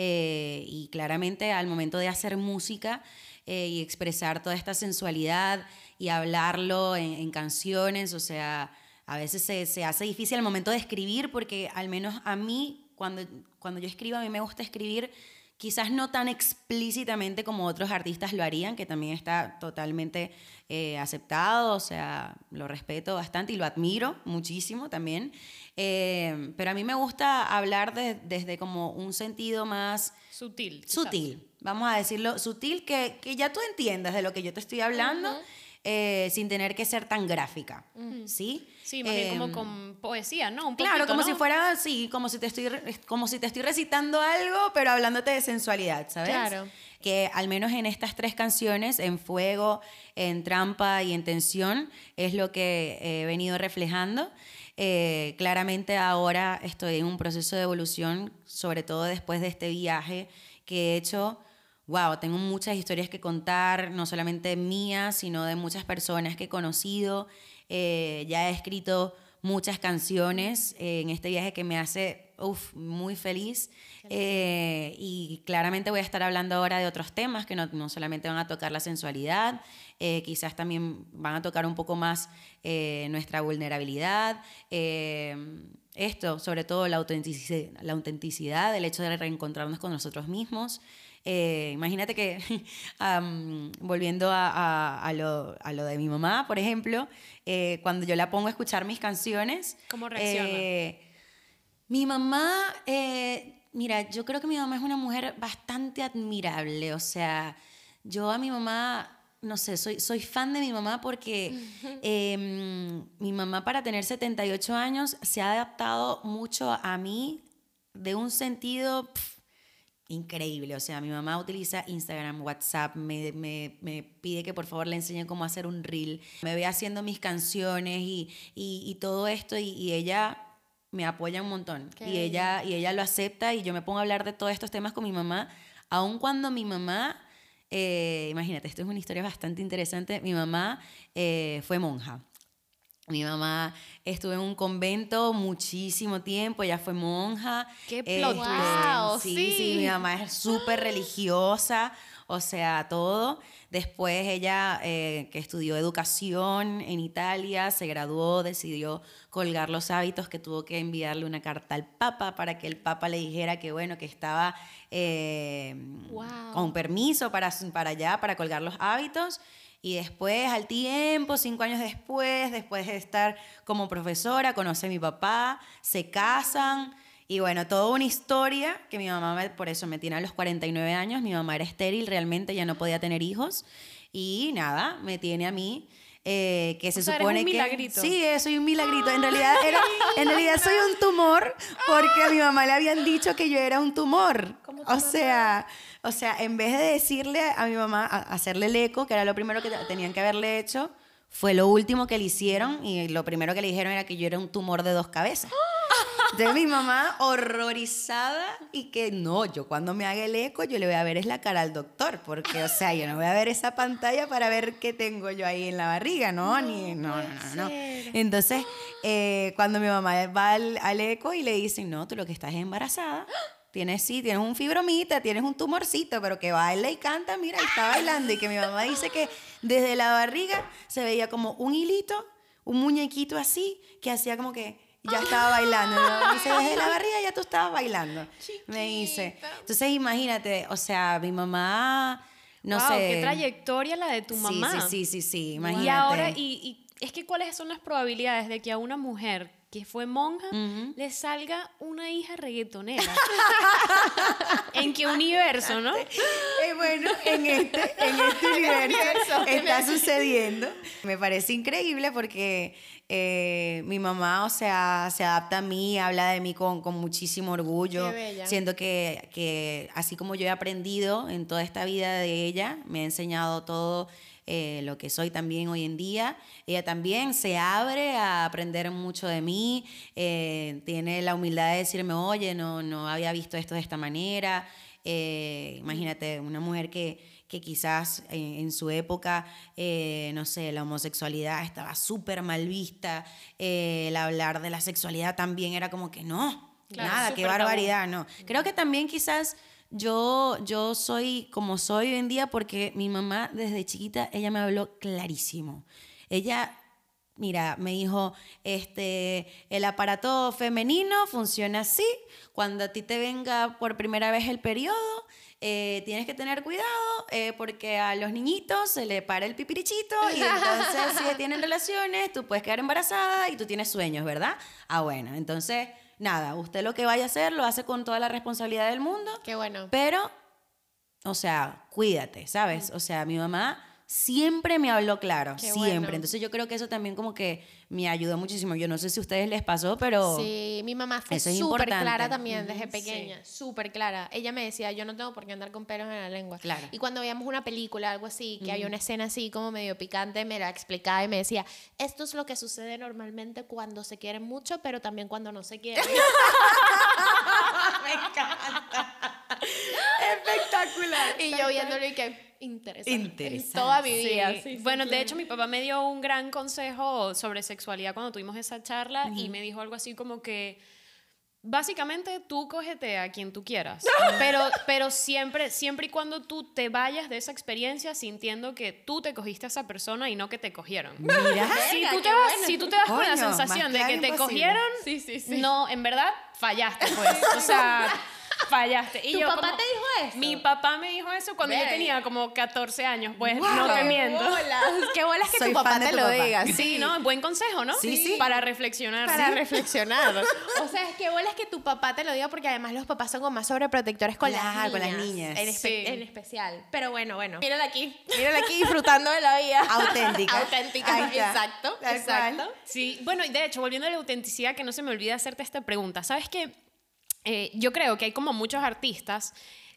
Eh, y claramente al momento de hacer música, eh, y expresar toda esta sensualidad y hablarlo en, canciones, o sea, a veces se, se, hace difícil al momento de escribir porque al menos a mí, cuando, cuando yo escribo, a mí me gusta escribir quizás no tan explícitamente como otros artistas lo harían, que también está totalmente eh, aceptado, o sea, lo respeto bastante y lo admiro muchísimo también. Eh, pero a mí me gusta hablar desde como un sentido más... Sutil. Sutil, vamos a decirlo, sutil, que, que, ya tú entiendas de lo que yo te estoy hablando. Eh, sin tener que ser tan gráfica, ¿sí? Sí, más bien como em, con poesía, ¿no? Un claro, como si fuera, sí, como si, te estoy, como si te estoy recitando algo, pero hablándote de sensualidad, ¿sabes? Claro. Que al menos en estas tres canciones, en Fuego, en Trampa y en Tensión, es lo que he venido reflejando. Eh, claramente ahora estoy en un proceso de evolución, sobre todo después de este viaje que he hecho wow, tengo muchas historias que contar, no solamente mías, sino de muchas personas que he conocido. Eh, ya he escrito muchas canciones eh, en este viaje que me hace uf, muy feliz. Eh, y claramente voy a estar hablando ahora de otros temas que no, no solamente van a tocar la sensualidad, quizás también van a tocar un poco más nuestra vulnerabilidad. esto, sobre todo la autenticidad, la autenticidad, el hecho de reencontrarnos con nosotros mismos. Eh, imagínate que, volviendo a, lo, de mi mamá, por ejemplo, eh, cuando yo la pongo a escuchar mis canciones. ¿Cómo reacciona? Eh, mi mamá, mira, yo creo que mi mamá es una mujer bastante admirable. O sea, yo a mi mamá no sé, soy, soy fan de mi mamá porque em, mi mamá para tener 78 años se ha adaptado mucho a mí de un sentido increíble. O sea, mi mamá utiliza Instagram, WhatsApp, me, me, me, pide que por favor le enseñe cómo hacer un reel. Me ve haciendo mis canciones y, y, y todo esto y, y, ella me apoya un montón. y ella, y ella lo acepta y yo me pongo a hablar de todos estos temas con mi mamá, aun cuando mi mamá... Eh, imagínate, esto es una historia bastante interesante. Mi mamá eh, fue monja. Mi mamá estuvo en un convento muchísimo tiempo, ella fue monja. ¡Qué plot este, sí, sí, mi mamá es súper religiosa. O sea, todo. Después ella, eh, que estudió educación en Italia, se graduó, decidió colgar los hábitos, que tuvo que enviarle una carta al Papa para que el Papa le dijera que, bueno, que estaba eh, Wow. con permiso para, para allá, para colgar los hábitos. Y después, al tiempo, cinco años después, después de estar como profesora, conoce a mi papá, se casan. Y bueno, toda una historia que mi mamá, me- por eso me tiene a los 49 años, mi mamá era estéril, realmente ya no podía tener hijos. Y nada, me tiene a mí. eh, que se O sea, eres supone un que milagrito. sí eh, soy un milagrito en realidad era, en realidad soy un tumor porque a mi mamá le habían dicho que yo era un tumor ¿Cómo tu o sea o sea, en vez de decirle a mi mamá, a- hacerle el eco, que era lo primero que te- tenían que haberle hecho, fue lo último que le hicieron y lo primero que le dijeron era que yo era un tumor de dos cabezas. De mi mamá horrorizada y que no, yo cuando me haga el eco yo le voy a ver es la cara al doctor, porque o sea, yo no voy a ver esa pantalla para ver qué tengo yo ahí en la barriga, ¿no? Ni, no, no, no, no. Entonces, eh, cuando mi mamá va al, al eco y le dicen, no, tú lo que estás es embarazada, tienes sí, tienes un fibromita, tienes un tumorcito, pero que baila y canta, mira, y está bailando. Y que mi mamá dice que desde la barriga se veía como un hilito, un muñequito así, que hacía como que ya estaba bailando. Mi mamá dice, desde la barriga ya tú estabas bailando. Me dice. Entonces, imagínate, o sea, mi mamá, no Wow, sé. qué trayectoria la de tu Sí, mamá. Sí, sí, sí, sí, imagínate. Y ahora, y, y es que cuáles son las probabilidades de que a una mujer que fue monja le salga una hija reggaetonera. ¿En qué universo, no? Eh, bueno, en este, en este universo está sucediendo. Me parece increíble porque eh, mi mamá, o sea, se adapta a mí, habla de mí con, con muchísimo orgullo. Qué bella. Siento que, que así como yo he aprendido en toda esta vida de ella, me ha enseñado todo eh, lo que soy también hoy en día. Ella también se abre a aprender mucho de mí, eh, tiene la humildad de decirme, oye, no, no había visto esto de esta manera. Eh, imagínate, una mujer que, que quizás en, en su época, eh, no sé, la homosexualidad estaba súper mal vista, eh, el hablar de la sexualidad también era como que no, Claro, nada, qué tabú. barbaridad, no. Creo que también quizás yo, yo soy como soy hoy en día porque mi mamá desde chiquita, ella me habló clarísimo. Ella Mira, me dijo, este, el aparato femenino funciona así. Cuando a ti te venga por primera vez el periodo, eh, tienes que tener cuidado eh, porque a los niñitos se le para el pipirichito y entonces si tienen relaciones, tú puedes quedar embarazada y tú tienes sueños, ¿verdad? Ah, bueno, entonces, nada, usted lo que vaya a hacer lo hace con toda la responsabilidad del mundo, Qué bueno. pero, o sea, cuídate, ¿sabes? O sea, mi mamá siempre me habló claro, Qué siempre. bueno. Entonces yo creo que eso también como que me ayudó muchísimo. Yo no sé si a ustedes les pasó, pero... Sí, mi mamá fue Eso es súper importante. clara también desde pequeña, súper clara. Ella me decía, yo no tengo por qué andar con pelos en la lengua. Claro. Y cuando veíamos una película, algo así, que había una escena así como medio picante, me la explicaba y me decía, esto es lo que sucede normalmente cuando se quieren mucho, pero también cuando no se quieren. me encanta. Espectacular. y yo viéndolo y que interesante. Interesante. Toda mi vida. sí, sí, bueno, sí. de hecho, mi papá me dio un gran consejo sobre sexualidad cuando tuvimos esa charla y me dijo algo así como que básicamente tú cógete a quien tú quieras, pero, pero siempre, siempre y cuando tú te vayas de esa experiencia sintiendo que tú te cogiste a esa persona y no que te cogieron. Mira. Si tú, te vas, bueno. si tú te vas con la sensación de que te imposible. cogieron, no, en verdad fallaste, pues. O sea, fallaste. Y ¿Tu yo papá como- te dijo eso? Mi papá me dijo eso cuando yo tenía como 14 años, pues Wow. no te Qué miento. Qué bolas que Soy tu papá te tu lo papá. diga. Sí, ¿no? Buen consejo, ¿no? Sí, sí. Para reflexionar. Para sí. reflexionar. O sea, es que bolas que tu papá te lo diga porque además los papás son como más sobreprotectores con, las, niñas, con las niñas. En, espe- Sí. en especial. Pero bueno, bueno. Mírala aquí. Mírala aquí disfrutando de la vida. Auténtica. Auténtica. Exacto. Exacto. Sí, bueno, y de hecho, volviendo a la autenticidad, que no se me olvide hacerte esta pregunta. ¿Sabes qué? Eh, yo creo que hay como muchos artistas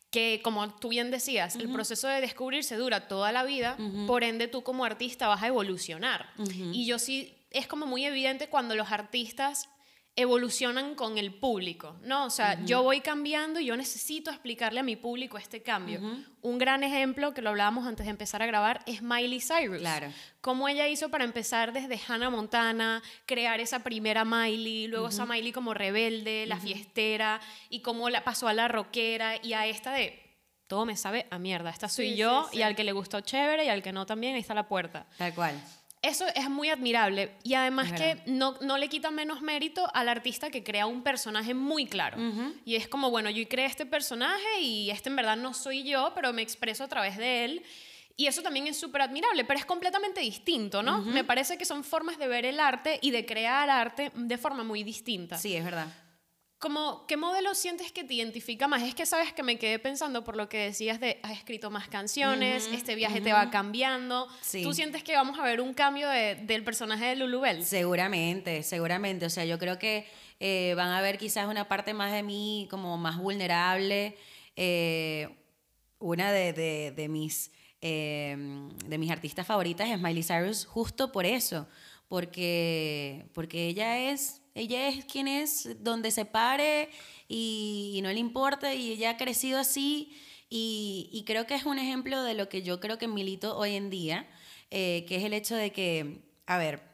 que, como tú bien decías, el proceso de descubrirse dura toda la vida, por ende tú como artista vas a evolucionar. Y yo sí, es como muy evidente cuando los artistas evolucionan con el público, ¿no? O sea, yo voy cambiando y yo necesito explicarle a mi público este cambio. Un gran ejemplo, que lo hablábamos antes de empezar a grabar, es Miley Cyrus. Claro. Cómo ella hizo para empezar desde Hannah Montana, crear esa primera Miley, luego esa Miley como rebelde, la fiestera, y cómo la pasó a la rockera y a esta de todo me sabe a mierda. Esta soy Sí, yo sí, y sí. al que le gustó chévere y al que no también, ahí está la puerta. Tal cual. Eso es muy admirable y además que no, no le quita menos mérito al artista que crea un personaje muy claro. Y es como, bueno, yo creé este personaje y este en verdad no soy yo, pero me expreso a través de él. Y eso también es súper admirable, pero es completamente distinto, ¿no? Me parece que son formas de ver el arte y de crear arte de forma muy distinta. Sí, es verdad. Como, ¿Qué modelo sientes que te identifica más? Es que sabes que me quedé pensando por lo que decías de has escrito más canciones, este viaje te va cambiando. Sí. ¿Tú sientes que vamos a ver un cambio de- del personaje de Lulubel? Seguramente, seguramente. O sea, yo creo que eh, van a ver quizás una parte más de mí como más vulnerable. Eh, una de, de- de mis, eh, de mis artistas favoritas es Miley Cyrus, justo por eso. Porque, porque ella es, ella es quien es, donde se pare y, y no le importa y ella ha crecido así. Y, y creo que es un ejemplo de lo que yo creo que milito hoy en día, eh, que es el hecho de que, a ver,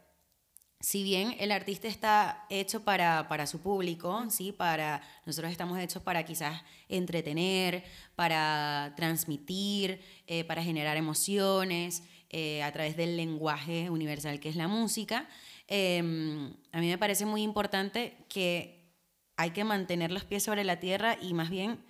si bien el artista está hecho para, para su público, ¿sí? para, nosotros estamos hechos para quizás entretener, para transmitir, eh, para generar emociones eh, a través del lenguaje universal que es la música, eh, a mí me parece muy importante que hay que mantener los pies sobre la tierra y más bien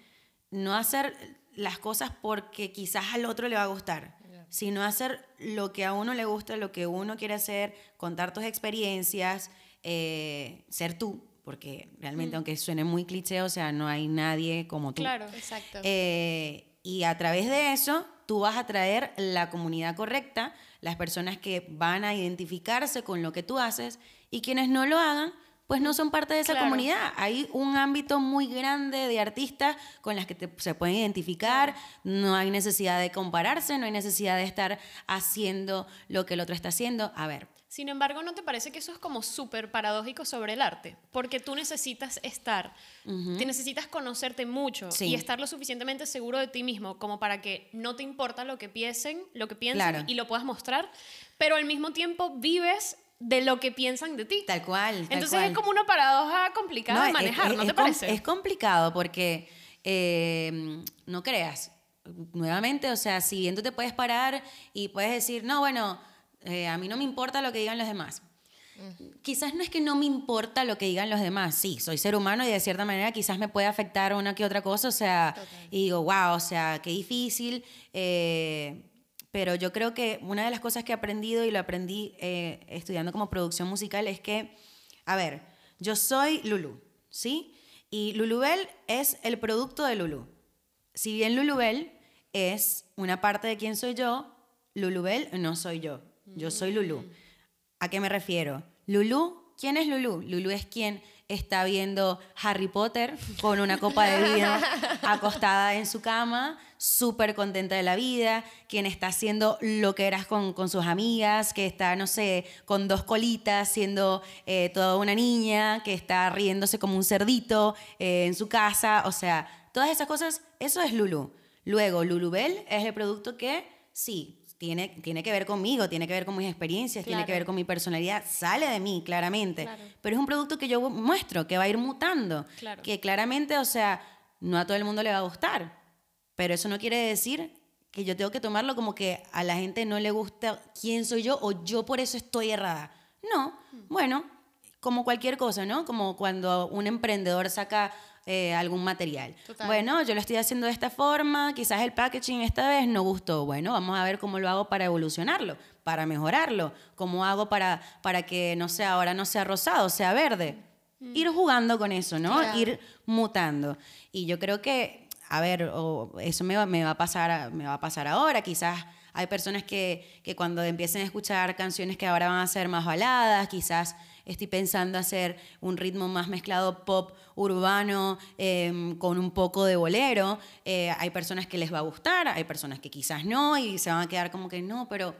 no hacer las cosas porque quizás al otro le va a gustar, sino hacer lo que a uno le gusta, lo que uno quiere hacer, contar tus experiencias, eh, ser tú, porque realmente, aunque suene muy cliché, o sea, no hay nadie como tú. Claro. Exacto. Eh, y a través de eso, tú vas a traer la comunidad correcta, las personas que van a identificarse con lo que tú haces y quienes no lo hagan, pues no son parte de esa Claro. comunidad. Hay un ámbito muy grande de artistas con las que te- se pueden identificar, no hay necesidad de compararse, no hay necesidad de estar haciendo lo que el otro está haciendo. A ver, Sin embargo, ¿no te parece que eso es como súper paradójico sobre el arte? Porque tú necesitas estar, te necesitas conocerte mucho Sí. y estar lo suficientemente seguro de ti mismo como para que no te importa lo que piensen, lo que piensen Claro. y lo puedas mostrar, pero al mismo tiempo vives de lo que piensan de ti. tal cual. tal Entonces cual. es como una paradoja complicada de es- manejar, es- ¿no es te com- parece? Es complicado porque, eh, no creas, nuevamente, o sea, si bien tú te puedes parar y puedes decir, no, bueno, eh, a mí no me importa lo que digan los demás. Quizás no es que no me importa lo que digan los demás, sí, soy ser humano y de cierta manera quizás me puede afectar una que otra cosa, o sea, y digo, wow, o sea, qué difícil, eh, pero yo creo que una de las cosas que he aprendido y lo aprendí eh, estudiando como producción musical es que, a ver, yo soy Lulu, ¿sí? Y Lulubel es el producto de Lulu. Si bien Lulubel es una parte de quién soy yo, Lulubel no soy yo. Yo soy Lulu. ¿A qué me refiero? Lulu, ¿quién es Lulu? Lulu es quien está viendo Harry Potter con una copa de vino acostada en su cama, súper contenta de la vida, quien está haciendo lo que eras con, con sus amigas, que está, no sé, con dos colitas, siendo eh, toda una niña, que está riéndose como un cerdito eh, en su casa, o sea, todas esas cosas, eso es Lulu. Luego, Lulubel es el producto que, sí, tiene, tiene que ver conmigo, tiene que ver con mis experiencias, tiene que Claro. ver con mi personalidad, sale de mí, claramente. Claro. Pero es un producto que yo muestro, que va a ir mutando. Claro. Que claramente, o sea, no a todo el mundo le va a gustar. Pero eso no quiere decir que yo tengo que tomarlo como que a la gente no le gusta quién soy yo o yo por eso estoy errada. No, bueno, como cualquier cosa, ¿no? Como cuando un emprendedor saca eh, algún material. Total. Bueno, yo lo estoy haciendo de esta forma, quizás el packaging esta vez no gustó. Bueno, vamos a ver cómo lo hago para evolucionarlo, para mejorarlo. ¿Cómo hago para, para que, no sé, ahora no sea rosado, sea verde? Ir jugando con eso, ¿no? Ir mutando. Y yo creo que, a ver, o eso me va, me va a pasar, me va a pasar ahora. Quizás hay personas que, que cuando empiecen a escuchar canciones que ahora van a ser más baladas, quizás estoy pensando hacer un ritmo más mezclado pop urbano eh, con un poco de bolero. Eh, hay personas que les va a gustar, hay personas que quizás no y se van a quedar como que no, pero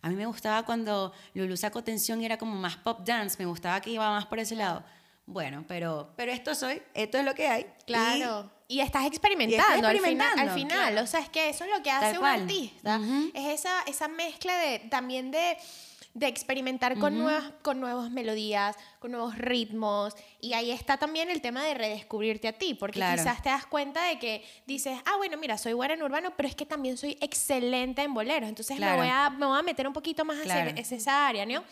a mí me gustaba cuando Lulu sacó tensión y era como más pop dance, me gustaba que iba más por ese lado. Bueno, pero, pero esto soy, esto es lo que hay. Claro. Y, estás experimentando, Y estoy al final- experimentando, al final. claro. O sea, es que eso es lo que hace un artista. Es esa, esa mezcla de también de de experimentar con, nuevas, con nuevas melodías, con nuevos ritmos. Y ahí está también el tema de redescubrirte a ti, porque Claro. quizás te das cuenta de que dices, ah, bueno, mira, soy buena en urbano, pero es que también soy excelente en boleros. Entonces Claro. me, voy a, me voy a meter un poquito más hacia Claro. es- esa área, ¿no?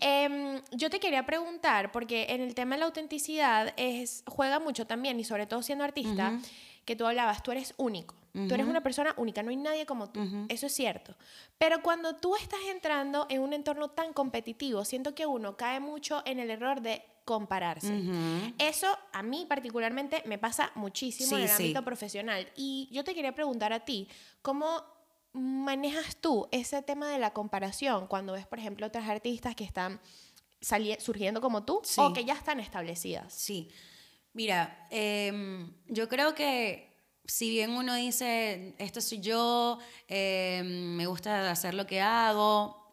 Em, yo te quería preguntar, porque en el tema de la autenticidad es, juega mucho también, y sobre todo siendo artista, que tú hablabas, tú eres único. Tú eres una persona única, no hay nadie como tú. Eso es cierto. Pero cuando tú estás entrando en un entorno tan competitivo, siento que uno cae mucho en el error de compararse. Eso a mí particularmente me pasa muchísimo Sí, en el sí. ámbito profesional. Y yo te quería preguntar a ti, ¿cómo manejas tú ese tema de la comparación cuando ves, por ejemplo, otras artistas que están surgiendo como tú Sí. o que ya están establecidas? Sí. Mira, em, yo creo que si bien uno dice, esto soy yo, em, me gusta hacer lo que hago,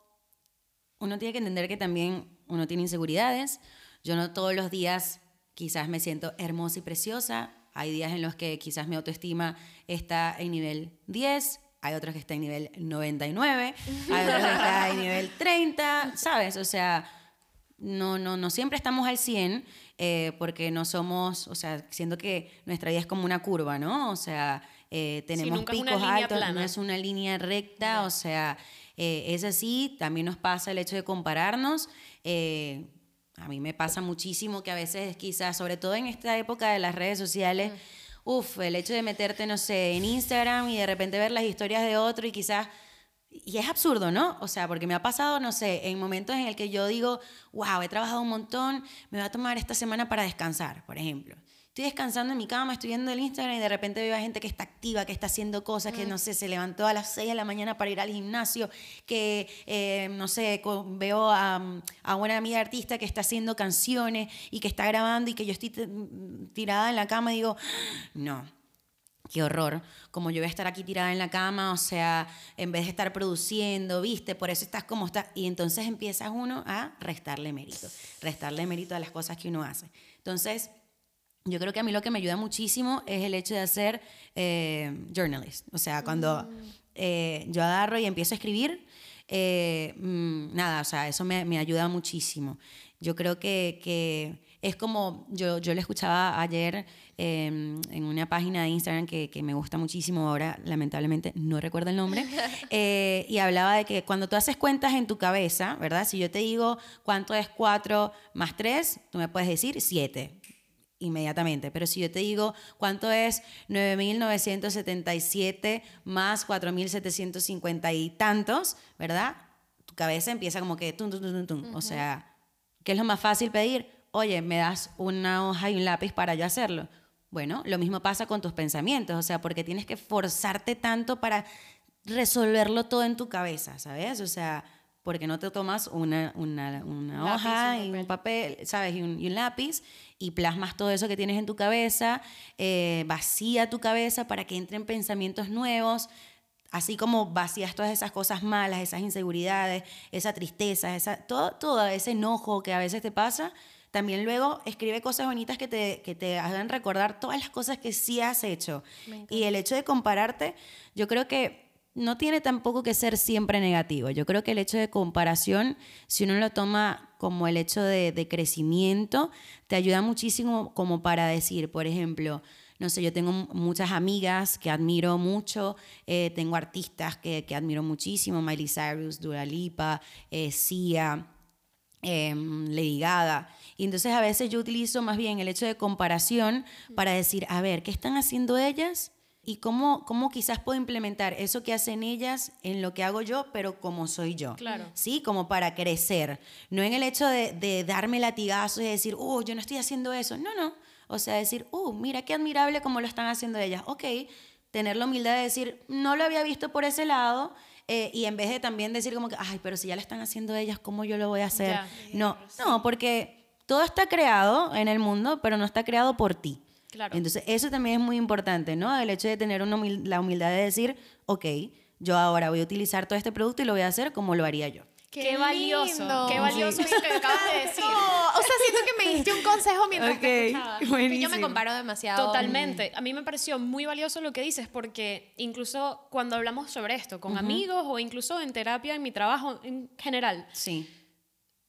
uno tiene que entender que también uno tiene inseguridades. Yo no todos los días quizás me siento hermosa y preciosa. Hay días en los que quizás mi autoestima está en nivel 10, hay otros que está en nivel 99, hay otros que está en nivel 30, ¿sabes? O sea, no, no, no siempre estamos al 100 eh, porque no somos, o sea, siento que nuestra vida es como una curva, ¿no? O sea, eh, tenemos picos altos, no plana. es una línea recta, o sea, eh, es así, también nos pasa el hecho de compararnos. eh, a mí me pasa muchísimo que a veces quizás, sobre todo en esta época de las redes sociales, uff, el hecho de meterte, no sé, en Instagram y de repente ver las historias de otro y quizás... Y es absurdo, ¿no? O sea, porque me ha pasado, no sé, en momentos en el que yo digo, wow, he trabajado un montón, me voy a tomar esta semana para descansar, por ejemplo. Estoy descansando en mi cama, estoy viendo el Instagram y de repente veo a gente que está activa, que está haciendo cosas, que no sé, se levantó a las 6 de la mañana para ir al gimnasio, que, eh, no sé, veo a, a una amiga artista que está haciendo canciones y que está grabando y que yo estoy t- tirada en la cama y digo, no, qué horror, como yo voy a estar aquí tirada en la cama, o sea, en vez de estar produciendo, viste, por eso estás como estás. Y entonces empiezas uno a restarle mérito, restarle mérito a las cosas que uno hace. Entonces, yo creo que a mí lo que me ayuda muchísimo es el hecho de hacer eh, journalist. O sea, cuando eh, yo agarro y empiezo a escribir, eh, mm, nada, o sea, eso me, me ayuda muchísimo. Yo creo que, que es como, yo, yo le escuchaba ayer eh, en una página de Instagram que, que me gusta muchísimo, ahora lamentablemente no recuerdo el nombre, eh, y hablaba de que cuando tú haces cuentas en tu cabeza, ¿verdad? Si yo te digo cuánto es 4 más 3, tú me puedes decir 7 inmediatamente. Pero si yo te digo cuánto es 9.977 más 4.750 y tantos, ¿verdad? Tu cabeza empieza como que tum, tum, tum, tum, tum. O sea, ¿qué es lo más fácil pedir? Oye, me das una hoja y un lápiz para yo hacerlo. Bueno, lo mismo pasa con tus pensamientos, o sea, porque tienes que forzarte tanto para resolverlo todo en tu cabeza, ¿sabes? O sea, porque no te tomas una, una, una hoja y un papel, ¿sabes? Y un, y un lápiz y plasmas todo eso que tienes en tu cabeza, eh, vacía tu cabeza para que entren pensamientos nuevos, así como vacías todas esas cosas malas, esas inseguridades, esa tristeza, esa, todo, todo ese enojo que a veces te pasa. También luego escribe cosas bonitas que te, que te hagan recordar todas las cosas que sí has hecho. Y el hecho de compararte, yo creo que no tiene tampoco que ser siempre negativo. Yo creo que el hecho de comparación, si uno lo toma como el hecho de, de crecimiento, te ayuda muchísimo como para decir, por ejemplo, no sé, yo tengo muchas amigas que admiro mucho, eh, tengo artistas que, que admiro muchísimo, Miley Cyrus, Dua Lipa, eh, Sia, eh, Lady Gaga. Y entonces a veces yo utilizo más bien el hecho de comparación para decir, a ver, ¿qué están haciendo ellas? Y cómo, cómo quizás puedo implementar eso que hacen ellas en lo que hago yo, pero como soy yo. Claro. Sí, como para crecer. No en el hecho de, de darme latigazos y decir, oh, yo no estoy haciendo eso. No, no. O sea, decir, uh, mira qué admirable como lo están haciendo ellas. Ok, tener la humildad de decir, no lo había visto por ese lado. eh, y en vez de también decir como que, ay, pero si ya lo están haciendo ellas, ¿cómo yo lo voy a hacer? Ya. No, no, porque todo está creado en el mundo, pero no está creado por ti. Claro. Entonces, eso también es muy importante, ¿no? El hecho de tener una humil- la humildad de decir, ok, yo ahora voy a utilizar todo este producto y lo voy a hacer como lo haría yo. Qué, valioso, lindo. qué valioso Sí. eso que acabas de decir. No, o sea, siento que me diste un consejo mientras Ok, te. Que yo me comparo demasiado. Totalmente. A mí me pareció muy valioso lo que dices porque incluso cuando hablamos sobre esto con amigos o incluso en terapia, en mi trabajo en general, Sí.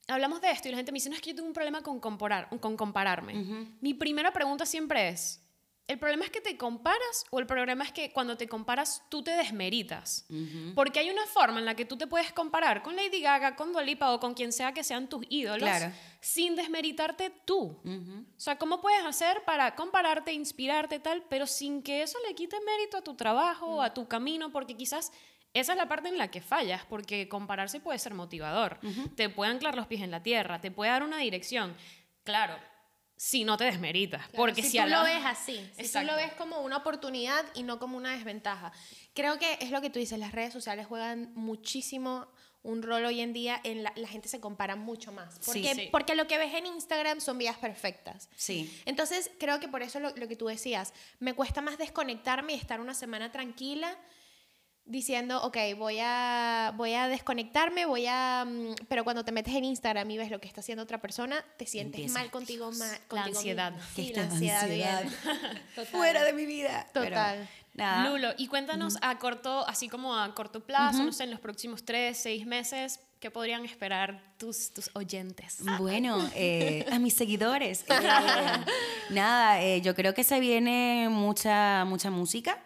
Hablamos de esto y la gente me dice, no, es que yo tengo un problema con, comparar, con compararme. Mi primera pregunta siempre es, ¿el problema es que te comparas o el problema es que cuando te comparas tú te desmeritas? Porque hay una forma en la que tú te puedes comparar con Lady Gaga, con Dua Lipa o con quien sea que sean tus ídolos Claro. sin desmeritarte tú. O sea, ¿cómo puedes hacer para compararte, inspirarte tal, pero sin que eso le quite mérito a tu trabajo, a tu camino? Porque quizás esa es la parte en la que fallas, porque compararse puede ser motivador. Te puede anclar los pies en la tierra, te puede dar una dirección. Claro, si no te desmeritas. porque si, si, tú a la- lo ves así, si tú lo ves como una oportunidad y no como una desventaja. Creo que es lo que tú dices, las redes sociales juegan muchísimo un rol hoy en día en la, la gente se compara mucho más. Porque, sí. porque lo que ves en Instagram son vidas perfectas. Sí. Entonces, creo que por eso lo, lo que tú decías, me cuesta más desconectarme y estar una semana tranquila diciendo, ok, voy a, voy a desconectarme, voy a... mm, Pero cuando te metes en Instagram y ves lo que está haciendo otra persona, te sientes Empieza, mal contigo, ma- La contigo ansiedad. mismo. Que Sí, la ansiedad, ansiedad. Total. Fuera de mi vida. Pero, Total. nada. Lulo, y cuéntanos a corto, así como a corto plazo, no sé, en los próximos tres, seis meses, ¿qué podrían esperar tus, tus oyentes? Bueno, eh, a mis seguidores. eh, nada, eh, yo creo que se viene mucha, mucha música.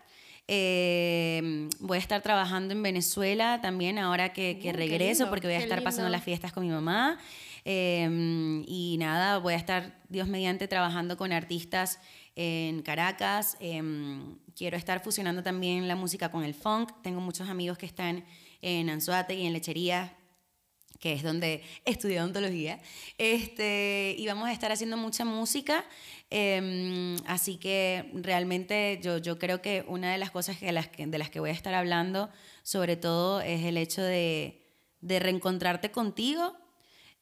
Eh, voy a estar trabajando en Venezuela también ahora que, que Uh, regreso lindo, porque voy a estar pasando las fiestas con mi mamá. Eh, y nada, voy a estar, Dios mediante, trabajando con artistas en Caracas. Eh, quiero estar fusionando también la música con el funk. Tengo muchos amigos que están en Anzuategui, en Lechería, que es donde estudié odontología. Este, y vamos a estar haciendo mucha música. eh, así que realmente yo, yo creo que una de las cosas que las de las que voy a estar hablando, sobre todo, es el hecho de, de reencontrarte contigo,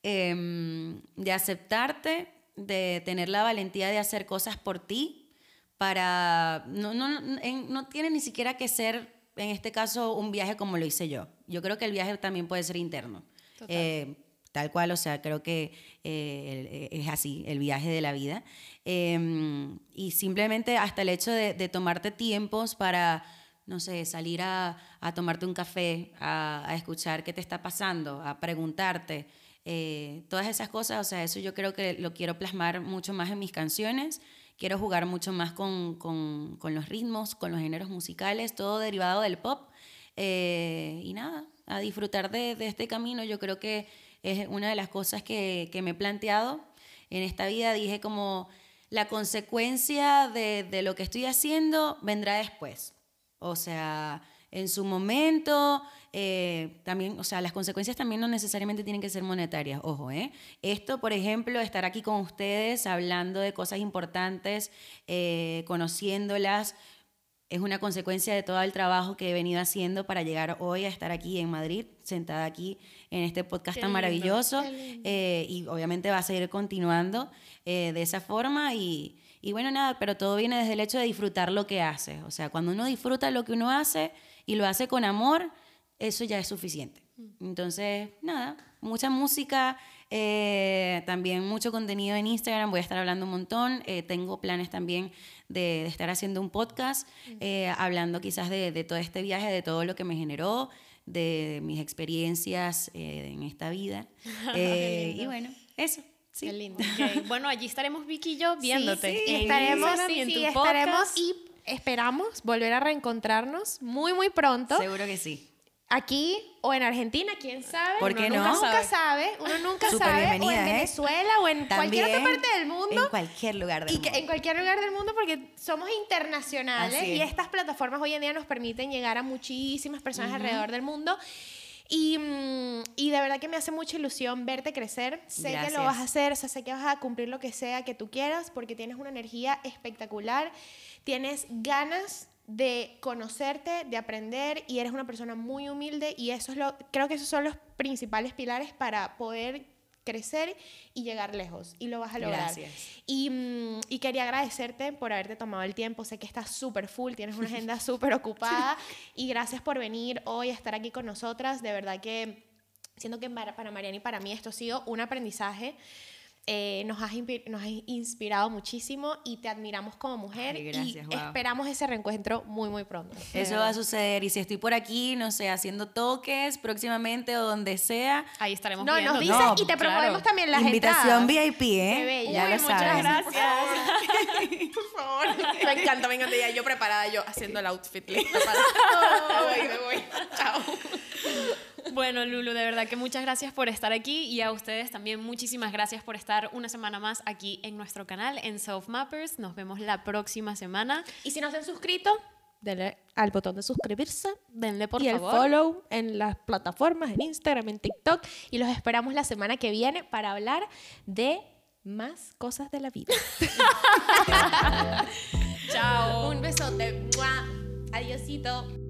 em, de aceptarte, de tener la valentía de hacer cosas por ti, para... No, no, no tiene ni siquiera que ser, en este caso, un viaje como lo hice yo. Yo creo que el viaje también puede ser interno. Eh, tal cual, o sea, creo que eh, es así, el viaje de la vida. Eh, y simplemente hasta el hecho de, tomarte tiempos para, no sé, salir a, tomarte un café, a, escuchar qué te está pasando, a preguntarte, eh, todas esas cosas, o sea, eso yo creo que lo quiero plasmar mucho más en mis canciones. Quiero jugar mucho más con, los ritmos, con los géneros musicales, todo derivado del pop. Y nada, a disfrutar de, este camino. Yo creo que es una de las cosas que, que me he planteado en esta vida. Dije como la consecuencia de, de lo que estoy haciendo vendrá después. O sea, en su momento, eh, también, o sea, las consecuencias también no necesariamente tienen que ser monetarias, ojo, ¿eh? Esto, por ejemplo, estar aquí con ustedes hablando de cosas importantes, eh, conociéndolas, es una consecuencia de todo el trabajo que he venido haciendo para llegar hoy a estar aquí en Madrid, sentada aquí en este podcast Qué tan lindo, maravilloso. eh, y obviamente va a seguir continuando eh, de esa forma. Y, y bueno, nada, pero todo viene desde el hecho de disfrutar lo que hace. O sea, cuando uno disfruta lo que uno hace y lo hace con amor, eso ya es suficiente. Entonces, nada, mucha música, eh, también mucho contenido en Instagram, voy a estar hablando un montón, eh, tengo planes también de, de estar haciendo un podcast, eh, hablando quizás de, de todo este viaje, de todo lo que me generó, de mis experiencias en esta vida. Y bueno, eso. Sí. Qué lindo. Bueno, allí estaremos Vicky y yo viéndote. sí, estaremos, y en tu estaremos podcast. y esperamos volver a reencontrarnos muy, muy pronto. Seguro que sí. Aquí o en Argentina, quién sabe. ¿Por Uno qué nunca, no? Nunca sabe, uno nunca sabe. O en ¿eh? Venezuela o en cualquier otra También parte del mundo. En cualquier lugar del Y que mundo. en cualquier lugar del mundo porque somos internacionales Así y es. estas plataformas hoy en día nos permiten llegar a muchísimas personas alrededor del mundo. Y, mm, y de verdad que me hace mucha ilusión verte crecer. Sé que lo vas a hacer, o sea, sé que vas a cumplir lo que sea que tú quieras porque tienes una energía espectacular, tienes ganas de conocerte, de aprender y eres una persona muy humilde y eso es lo creo que esos son los principales pilares para poder crecer y llegar lejos y lo vas a lograr. Gracias. Y, mm, y quería agradecerte por haberte tomado el tiempo. Sé que estás súper full, tienes una agenda súper ocupada. Y gracias por venir hoy a estar aquí con nosotras. De verdad que Siento que para, para Mariana y para mí esto ha sido un aprendizaje. Eh, nos, has inspi- nos has inspirado muchísimo y te admiramos como mujer Ay, gracias, y esperamos ese reencuentro muy, muy pronto. Eso va a suceder. Y si estoy por aquí, no sé, haciendo toques próximamente o donde sea. Ahí estaremos No, viendo. nos dices No, y te claro. promovemos también las Invitación entradas. VIP, ¿eh? Qué bella. Ya Uy, lo muchas sabes. gracias. Por favor. Me encanta, me encanta. Yo preparada, yo haciendo el outfit para... me voy, me voy. Chao. Bueno, Lulu, de verdad que muchas gracias por estar aquí y a ustedes también muchísimas gracias por estar una semana más aquí en nuestro canal en Self Mappers. Nos vemos la próxima semana. Y si no se han suscrito, denle al botón de suscribirse. Denle por y el favor. follow en las plataformas, en Instagram, en TikTok. Y los esperamos la semana que viene para hablar de más cosas de la vida. Chao. Un besote. ¡Mua! Adiosito.